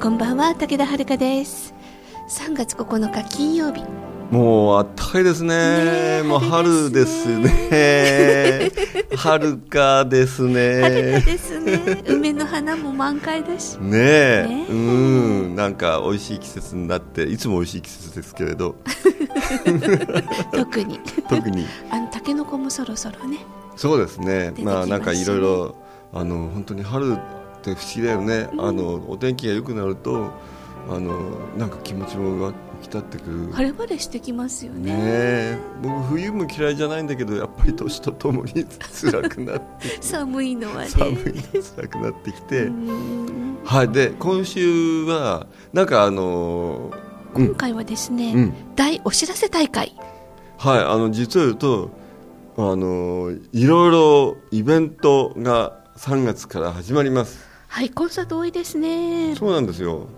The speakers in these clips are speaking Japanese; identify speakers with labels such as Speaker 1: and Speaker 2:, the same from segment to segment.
Speaker 1: こんばんは武田遥です3月9日金曜日
Speaker 2: もうあったかいですね。もう春ですね。春かですね。
Speaker 1: 春かですね。梅の花も満開だし。
Speaker 2: ねえ。ねうん。なんか美味しい季節になって、いつも美味しい季節ですけれど。
Speaker 1: 特に。
Speaker 2: 特に。
Speaker 1: あの、タケノコもそろそろね。
Speaker 2: そうですね。まあなんかいろいろ、あの、本当に春って不思議だよね。うん、あの、お天気が良くなると、あの、なんか気持ちもき立ってくる。
Speaker 1: 晴れ晴れしてきますよね。
Speaker 2: ね僕冬も嫌いじゃないんだけどやっぱり年とともに辛くなって
Speaker 1: 寒いのはね。
Speaker 2: 寒いの辛くなってきて。はい。で今週はなんかあの
Speaker 1: ー、今回はですね、うん、大お知らせ大会。
Speaker 2: はい。あの実を言うとあのー、いろいろイベントが3月から始まります
Speaker 1: はいコンサート多いですね。
Speaker 2: そうなんですよ。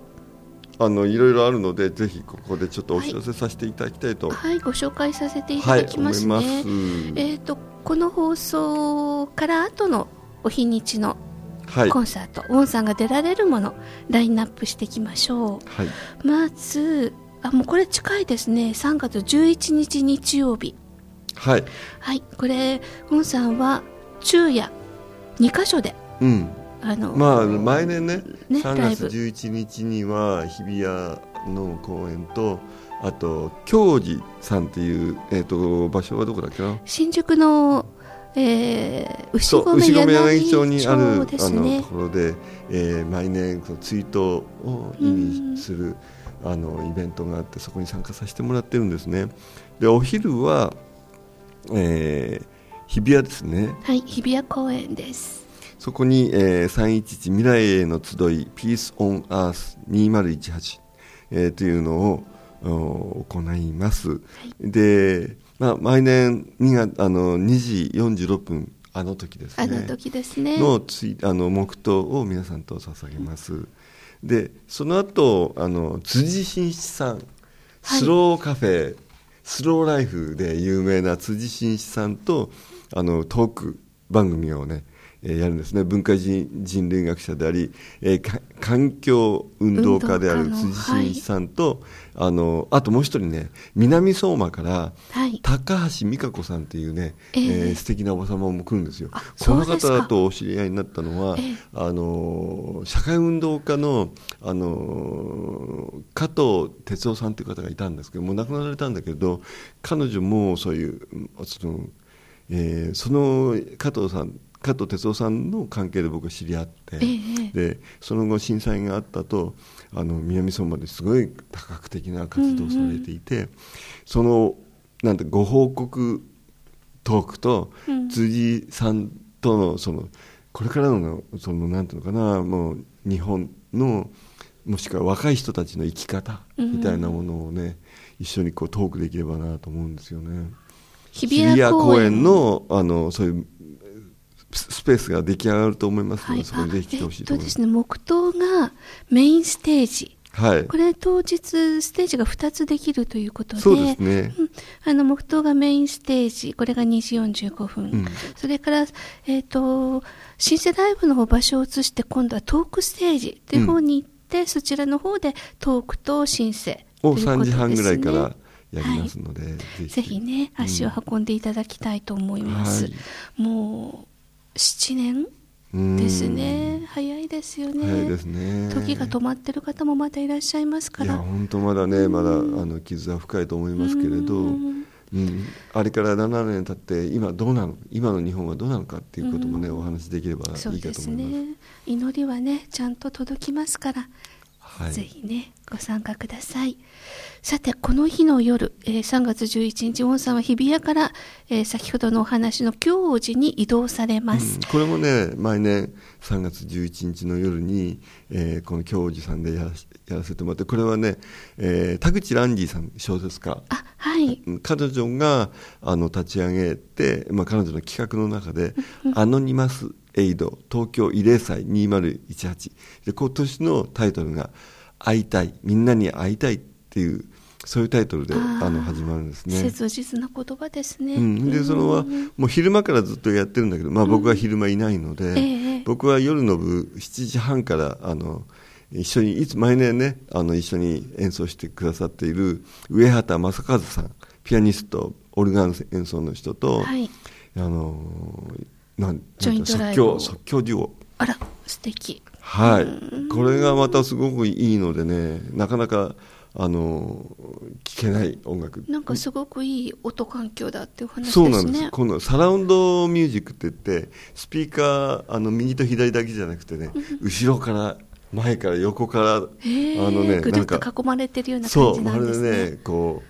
Speaker 2: あのいろいろあるのでぜひここでちょっとお知らせさせていただきたいと、
Speaker 1: はい、はい、ご紹介させていただきますね、はい、えっ、ー、とこの放送から後のお日にちのコンサート、はい、ウォンさんが出られるものラインナップしていきましょう、はい、まずあもうこれ近いですね。3月11日日曜日。
Speaker 2: はい、
Speaker 1: はい、これウォンさんは昼夜2箇所で、
Speaker 2: うん、あのまあ毎年ねね3月11日には日比谷の公園とあと京寺さんっていう、えーと、場所はどこだっけな？
Speaker 1: 新宿の、えー、牛
Speaker 2: 込柳町にある、ね、あのところで、えー、毎年その追悼を意味する、あのイベントがあってそこに参加させてもらってるんですね。でお昼は、えー、日比谷ですね。
Speaker 1: はい日比谷公園です
Speaker 2: そこに、えー、311未来への集いピースオンアース2018、えー、というのを行います、はい、で、まあ、毎年2月あの2時46分あの時ですね。あ
Speaker 1: の時ですね。
Speaker 2: のつあの黙祷を皆さんと捧げます、うん、でその後あの辻真一さんスローカフェ、はい、スローライフで有名な辻真一さんとあのトーク番組をねえー、やるんですね。文化人人類学者であり、えー、環境運動家である辻真一さんと、はい、あのあともう一人ね南相馬から、はい、高橋美香子さんっていうね、えー、えー、素敵なおば様も来るんですよ。この方とお知り合いになったのは、えー、あの社会運動家のあの加藤哲夫さんという方がいたんですけどもう亡くなられたんだけど彼女もそういうその,、えー、その加藤さん加藤哲夫さんの関係で僕は知り合って、ええ、でその後震災があったとあの南相馬ですごい多角的な活動をされていて、うんうん、そのなんてご報告トークと辻さんとのそのこれからのそのなんていうのかなもう日本のもしくは若い人たちの生き方みたいなものをね、うん、一緒にこうトークできればなと思うんですよね。
Speaker 1: 日比谷公園
Speaker 2: のあのそういうスペースが出来上がると思いますので、はい、そこにぜひ来てほしいと思います。えっとですね、
Speaker 1: 黙祷がメインステージ。
Speaker 2: はい、
Speaker 1: これ当日ステージが2つできるということで
Speaker 2: そうですね、
Speaker 1: うん、あの黙祷がメインステージこれが2時45分、うん、それから、えーと、新世代部の方場所を移して今度はトークステージという方に行って、うん、そちらの方でトークとシンセ
Speaker 2: を3時半ぐらいからやりますので、はい、
Speaker 1: ぜひ。ぜひね足を運んでいただきたいと思います、はい、もう7年？ですね。早いですよね。
Speaker 2: 早いですね。
Speaker 1: 時が止まってる方もまだいらっしゃいますから。いや
Speaker 2: 本当まだねまだあの傷は深いと思いますけれど。うん、あれから7年経って今どうなの今の日本はどうなのかっていうこともね、お話できればいいかと思います、ね、
Speaker 1: 祈りはねちゃんと届きますから、はい、ぜひねご参加ください。さて、この日の夜、えー、3月11日、ウォンさんは日比谷から、えー、先ほどのお話の京寺に移動されます、うん、
Speaker 2: これもね、毎年3月11日の夜に、えー、この京寺さんでややらせてもらって、これはね、えー、田口ランディさん、小説家。
Speaker 1: あ、はい。
Speaker 2: 彼女が、あの、立ち上げて、まあ、彼女の企画の中で、アノニマスエイド東京慰霊祭2018で今年のタイトルが「会いたいみんなに会いたい」っていうそういうタイトルであの始まるんですね。
Speaker 1: 切実な言葉ですね。
Speaker 2: うん、でそのはもう昼間からずっとやってるんだけど、まあ僕は昼間いないので、うんえー、僕は夜の部7時半からあの一緒にいつ毎年ねあの一緒に演奏してくださっている上畑正和さんピアニストオルガン演奏の人と、はい、あの
Speaker 1: なん即
Speaker 2: 興即興デュオ。
Speaker 1: あら素敵。
Speaker 2: はい。これがまたすごくいいのでね、なかなか。あの聞けない音楽。
Speaker 1: なんかすごくいい音環境だっていう話ですね。そうなんです。
Speaker 2: このサラウンドミュージックって言ってスピーカーあの右と左だけじゃなくてね、後ろから前から横からあ
Speaker 1: のねぐるっと囲まれてるような感じなんですね。そうまるでね
Speaker 2: こ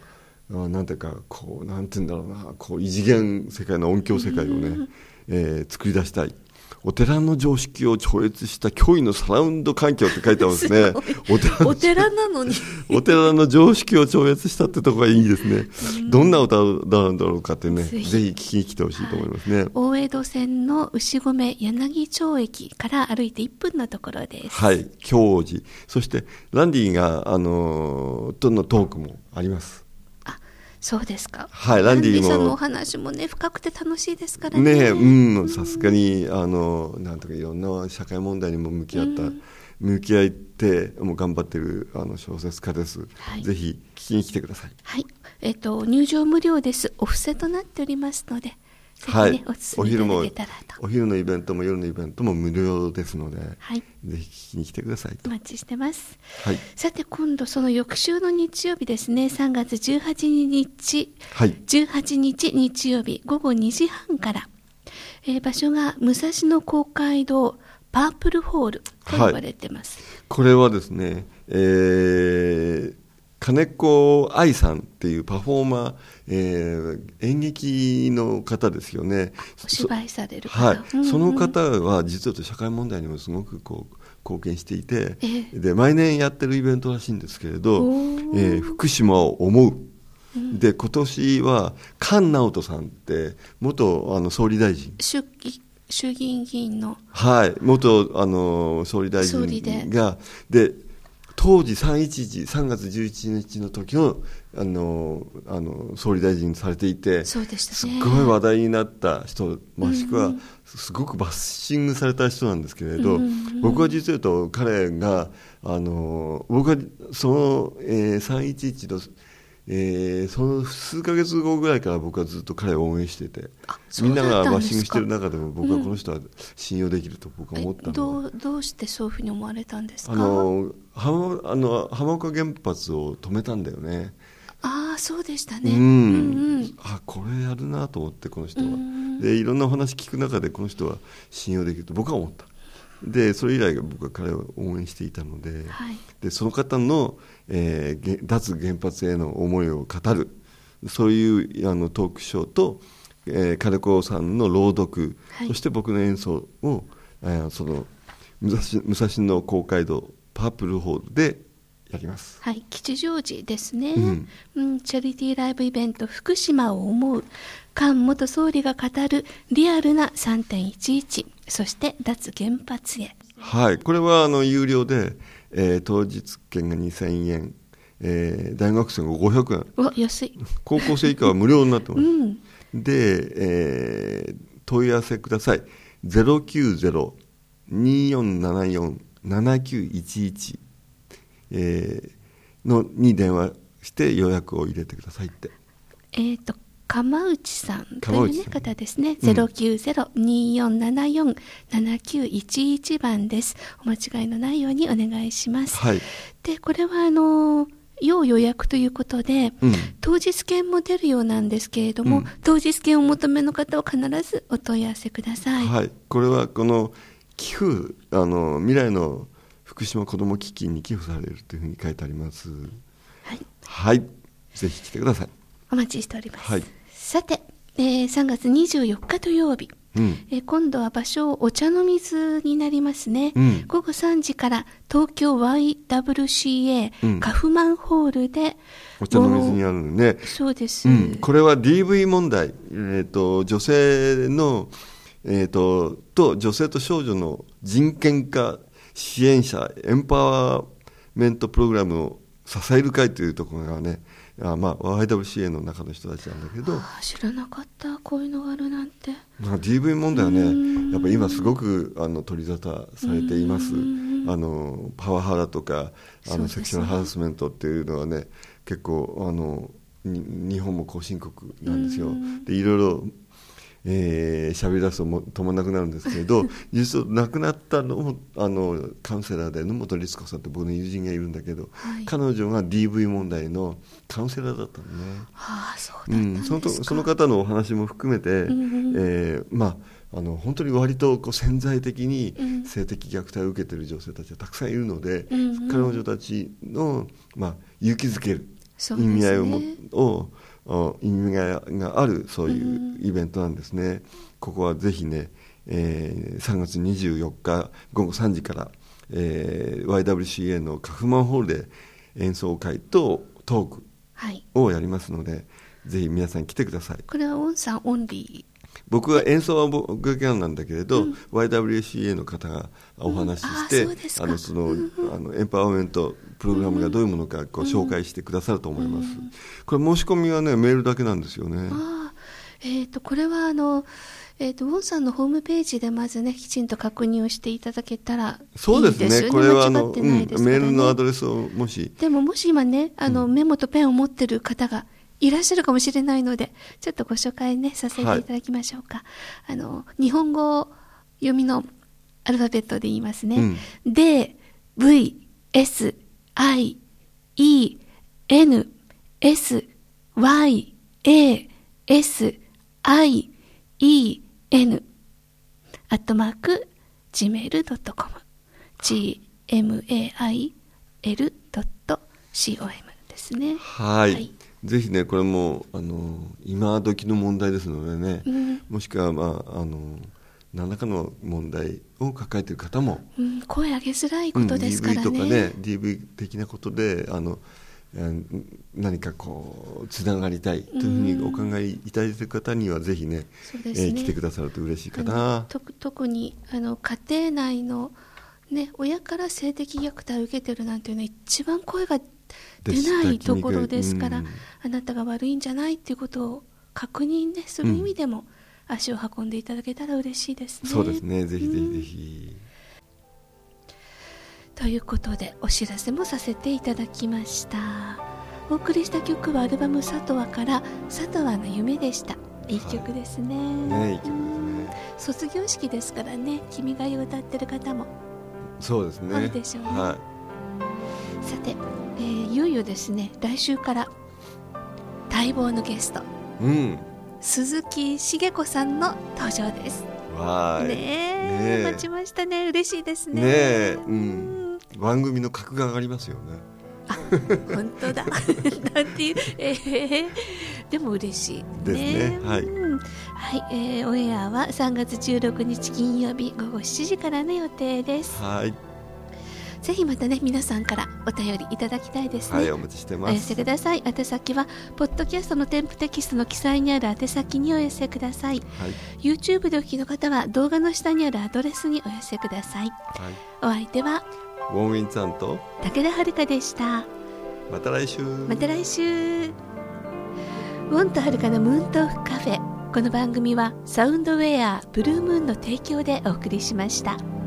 Speaker 2: うなんていうかこうなんていうんだろうなこう異次元世界の音響世界をね、えー、作り出したいお寺の常識を超越した驚異のサラウンド環境って書いてますね。
Speaker 1: お寺お寺なのに
Speaker 2: お寺の常識を超越したってとこがいいですね。どんな歌なんだろうかってね、ぜひ聞きに来てほしいと思いますね、はい。
Speaker 1: 大江戸線の牛込柳町駅から歩いて1分のところです。
Speaker 2: はい、京寺。そして、ランディが、あのー、とのトークもあります。
Speaker 1: そうですか。
Speaker 2: はい、ランディ
Speaker 1: も。さんのお話もね、深くて楽しいですからね。
Speaker 2: ねうん、さすがに、あの、なんとかいろんな社会問題にも向き合った、うん、向き合って、もう頑張ってるあの小説家です、はい。ぜひ聞きに来てください。
Speaker 1: はい、えっ、ー、と、入場無料です。お布施となっておりますので。
Speaker 2: はい、お昼もお昼のイベントも夜のイベントも無料ですので、はい、ぜひ聞きに来てください
Speaker 1: お待ちしてます、はい、さて今度その翌週の日曜日ですね。3月18日、はい、18日日曜日午後2時半から、えー、場所が武蔵野公会堂パープルホールと言われてます、はい、
Speaker 2: これはですね、えー、金子愛さんっていうパフォーマー、えー、演劇の方ですよね。
Speaker 1: お芝居される
Speaker 2: 方。はい、うんうん、その方は実は社会問題にもすごくこう貢献していて、えー、で毎年やってるイベントらしいんですけれど、えー、福島を思う。で今年は菅直人さんって元あの総理大臣。
Speaker 1: 衆衆議院議員の。
Speaker 2: はい。元あの総理大臣がで当時311、3月11日の時のあのあの総理大臣されていて、
Speaker 1: そうでした、
Speaker 2: ね、すごい話題になった人、もしくはすごくバッシングされた人なんですけれど、うんうん、僕は実は言うと彼があの僕はその、えー、311のえー、その数か月後ぐらいから僕はずっと彼を応援しててみんながバッシングしてる中でも僕はこの人は信用できると僕は思ったの。で、
Speaker 1: うん、どうどうしてそういうふうに思われたんですか？あ
Speaker 2: の浜あの浜岡原発を止めたんだよね。
Speaker 1: ああそうでしたね、
Speaker 2: うん、うんうん、あこれやるなと思ってこの人は、でいろんなお話聞く中でこの人は信用できると僕は思ったでそれ以来僕は彼を応援していたのではい、でその方の、えー、脱原発への思いを語るそういうあのトークショーと、えー、金子さんの朗読、はい、そして僕の演奏を、えー、その武蔵武蔵野公会堂パープルホールでやります。
Speaker 1: はい、吉祥寺ですね、うん、うん、チャリティーライブイベント福島を思う菅元総理が語るリアルな3.11そして脱原発へ。
Speaker 2: はいこれはあの有料で、えー、当日券が2000円、えー、大学生が500円。
Speaker 1: わ安い。
Speaker 2: 高校生以下は無料になってます、うん、で、えー、問い合わせください。090-2474-7911、えー、のに電話して予約を入れてくださいって。
Speaker 1: えっ、ー、と鎌内さんという、ね、方ですね、ゼロ九ゼロ二四七四七九一一番です。お間違いのないようにお願いします。はい、で、これはあの要予約ということで、うん、当日券も出るようなんですけれども、うん、当日券をお求めの方は必ずお問い合わせください。
Speaker 2: はい、これはこの寄付あの未来の福福島子ども基金に寄付されるというふうに書いてあります。
Speaker 1: はい。
Speaker 2: はい。ぜひ来てください。
Speaker 1: お待ちしております、
Speaker 2: はい
Speaker 1: さて、えー3月24日土曜日、
Speaker 2: うん。
Speaker 1: えー今度は場所お茶の水になりますね、
Speaker 2: うん。
Speaker 1: 午後3時から東京 YWCA、
Speaker 2: うん。
Speaker 1: カフマンホールで
Speaker 2: お茶の水にあるのね。
Speaker 1: そうです、
Speaker 2: うん、これは DV 問題、えー、と女性の、えー、とと女性と少女の人権化支援者エンパワーメントプログラムを支える会というところがねあ、まあ、YWCA の中の人たちなんだけど、
Speaker 1: 知らなかったこういうのがあるなんて。
Speaker 2: まあ、DV 問題は
Speaker 1: うん。
Speaker 2: ねやっぱり今すごくあの取り沙汰されています。
Speaker 1: うん
Speaker 2: あのパワハラとかあの、セクシュアルハラスメントっていうのはね結構あのに日本も後進国なんですよ。
Speaker 1: うん。
Speaker 2: でいろいろえー喋り出すとも止まらなくなるんですけれど 実は亡くなったのもあのカウンセラーで野本律子さんって僕の友人がいるんだけど、
Speaker 1: はい。
Speaker 2: 彼女が DV 問題のカウンセラーだったのね。
Speaker 1: ああそう
Speaker 2: そのとその方のお話も含めて、
Speaker 1: うん
Speaker 2: えーまあ、あの本当に割とこう潜在的に
Speaker 1: うん。
Speaker 2: 性的虐待を受けている女性たちがたくさんいるので、
Speaker 1: うんうん。
Speaker 2: 彼女たちの、まあ、勇気づける意味合いをもをお意味合いがあるそういう
Speaker 1: うん
Speaker 2: イベントなんですね。ここはぜひね、えー3月24日午後3時から、えー YWCA のカフマンホールで演奏会とトーク
Speaker 1: はい。
Speaker 2: をやりますのでぜひ皆さん来てください。
Speaker 1: これはオンさんオンリ
Speaker 2: 僕は演奏は僕がギャンなんだけれど、
Speaker 1: うん。
Speaker 2: YWCA の方がお話しして、
Speaker 1: うん。あ
Speaker 2: あのその、あのエンパワーメントプログラムがどういうものかこう紹介してくださると思います、これ申し込みはねメールだけなんですよね。
Speaker 1: えっ、とこれはあのえっ、とウォンさんのホームページでまずねきちんと確認をしていただけたらいいですよね。
Speaker 2: そうですね。これはあの、
Speaker 1: 間違って
Speaker 2: うんメールのアドレスをもし。
Speaker 1: でももし今ねあの、メモとペンを持ってる方がいらっしゃるかもしれないのでちょっとご紹介ねさせていただきましょうか、あの日本語読みのアルファベットで言いますね、で V S I E N S Y A S I E N アットマーク gmail.com gmail.com ですね。
Speaker 2: はい、
Speaker 1: はい。
Speaker 2: ぜひねこれもあの今時の問題ですのでね、
Speaker 1: うん。
Speaker 2: もしくはまああの何らかの問題を抱えている方も
Speaker 1: うん、声上げづらいことですからね。
Speaker 2: うん DV とかね DV 的なことであのうん何かこうつながりたいというふうにお考えいただいている方にはぜひね
Speaker 1: そうですね
Speaker 2: えー来てくださると嬉しいかな。
Speaker 1: と特にあの家庭内の、ね、親から性的虐待を受けてるなんていうのは一番声が出ないところですから、
Speaker 2: うん
Speaker 1: あなたが悪いんじゃないっていうことを確認、ね、する意味でも足を運んでいただけたら嬉しいですね。
Speaker 2: そうですねぜひぜひ
Speaker 1: うん
Speaker 2: ぜひ。
Speaker 1: ということでお知らせもさせていただきましたお送りした曲はアルバム「サトワ」から「サトワの夢」でしたいい曲ですね,、
Speaker 2: ねいい曲ですね
Speaker 1: うん卒業式ですからね「君が代」を歌ってる方も
Speaker 2: そうですね。
Speaker 1: あるでしょうね
Speaker 2: は
Speaker 1: さて、えーいよいよですね来週から待望のゲスト
Speaker 2: い。うん。
Speaker 1: 鈴木茂子さんの登場です。
Speaker 2: わーい。ねえ
Speaker 1: 待ちましたね。嬉しいですね。
Speaker 2: ねえ、うん。番組の格が上がりますよね。
Speaker 1: 本当だ。なんていう、えーでも嬉しい
Speaker 2: ですね。はい。
Speaker 1: うん。はい、えーオンエアは3月16日金曜日午後7時からの予定です。
Speaker 2: はい。
Speaker 1: ぜひまたね皆さんからお便りいただきたいですね、
Speaker 2: はい、お待ちしてます
Speaker 1: お寄せ。ください宛先はポッドキャストの添付テキストの記載にある宛先にお寄せください
Speaker 2: はい。
Speaker 1: YouTube でお聞きの方は動画の下にあるアドレスにお寄せください
Speaker 2: はい。
Speaker 1: お相手は
Speaker 2: ウォンウィンさんと、
Speaker 1: 武田遥でした
Speaker 2: また来週。
Speaker 1: また来週ウォンとはるかのムーントークカフェこの番組はサウンドウェアブルームーンの提供でお送りしました。